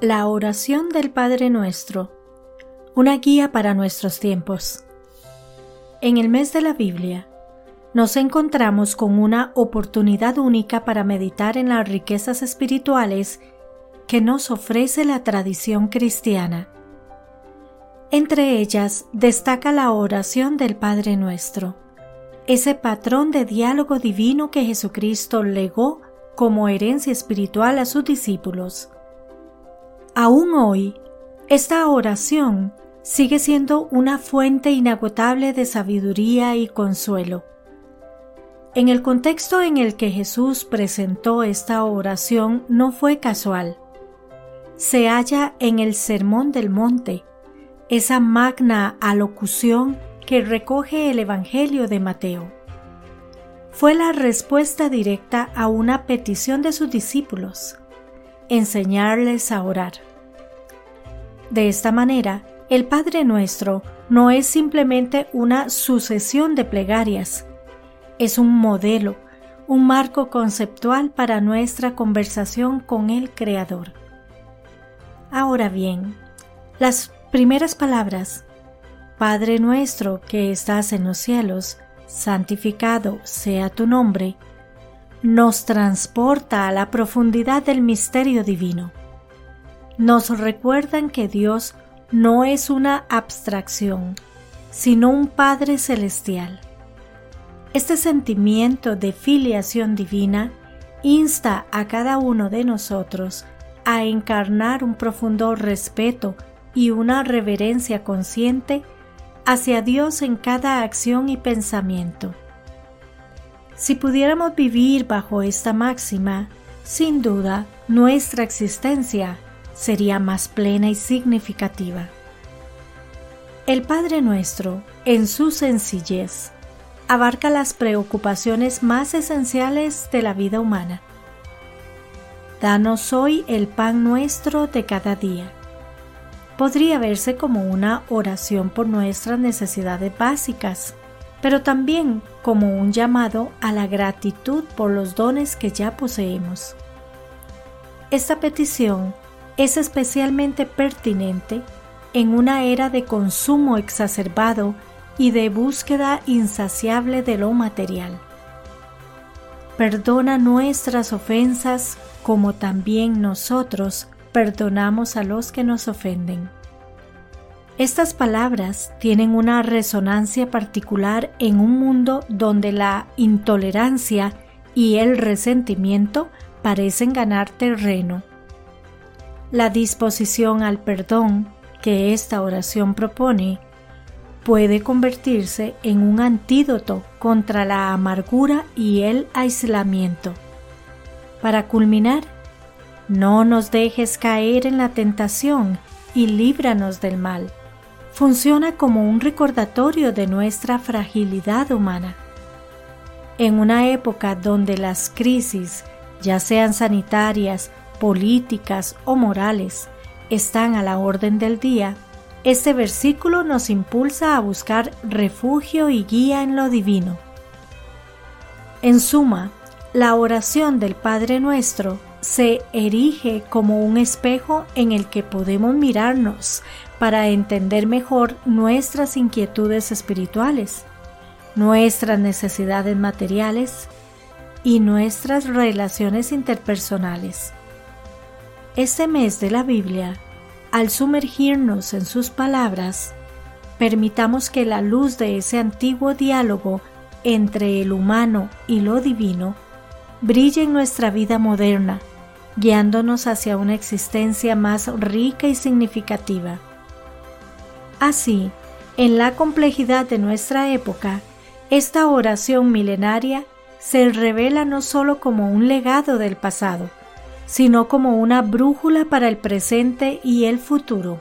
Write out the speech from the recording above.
La oración del Padre Nuestro, una guía para nuestros tiempos. En el mes de la Biblia, nos encontramos con una oportunidad única para meditar en las riquezas espirituales que nos ofrece la tradición cristiana. Entre ellas destaca la oración del Padre Nuestro, ese patrón de diálogo divino que Jesucristo legó como herencia espiritual a sus discípulos Aún hoy, esta oración sigue siendo una fuente inagotable de sabiduría y consuelo. En el contexto en el que Jesús presentó esta oración no fue casual. Se halla en el Sermón del Monte, esa magna alocución que recoge el Evangelio de Mateo. Fue la respuesta directa a una petición de sus discípulos, enseñarles a orar. De esta manera, el Padre Nuestro no es simplemente una sucesión de plegarias, es un modelo, un marco conceptual para nuestra conversación con el Creador. Ahora bien, las primeras palabras, Padre nuestro que estás en los cielos, santificado sea tu nombre, nos transporta a la profundidad del misterio divino nos recuerdan que Dios no es una abstracción, sino un Padre celestial. Este sentimiento de filiación divina insta a cada uno de nosotros a encarnar un profundo respeto y una reverencia consciente hacia Dios en cada acción y pensamiento. Si pudiéramos vivir bajo esta máxima, sin duda nuestra existencia sería más plena y significativa. El Padre Nuestro, en su sencillez, abarca las preocupaciones más esenciales de la vida humana. Danos hoy el pan nuestro de cada día. Podría verse como una oración por nuestras necesidades básicas, pero también como un llamado a la gratitud por los dones que ya poseemos. Esta petición es especialmente pertinente en una era de consumo exacerbado y de búsqueda insaciable de lo material. Perdona nuestras ofensas como también nosotros perdonamos a los que nos ofenden. Estas palabras tienen una resonancia particular en un mundo donde la intolerancia y el resentimiento parecen ganar terreno la disposición al perdón que esta oración propone puede convertirse en un antídoto contra la amargura y el aislamiento. Para culminar, no nos dejes caer en la tentación y líbranos del mal. Funciona como un recordatorio de nuestra fragilidad humana. En una época donde las crisis, ya sean sanitarias, políticas o morales están a la orden del día, este versículo nos impulsa a buscar refugio y guía en lo divino. En suma, la oración del Padre Nuestro se erige como un espejo en el que podemos mirarnos para entender mejor nuestras inquietudes espirituales, nuestras necesidades materiales y nuestras relaciones interpersonales. Este mes de la Biblia, al sumergirnos en sus palabras, permitamos que la luz de ese antiguo diálogo entre el humano y lo divino brille en nuestra vida moderna, guiándonos hacia una existencia más rica y significativa. Así, en la complejidad de nuestra época, esta oración milenaria se revela no solo como un legado del pasado, sino como una brújula para el presente y el futuro.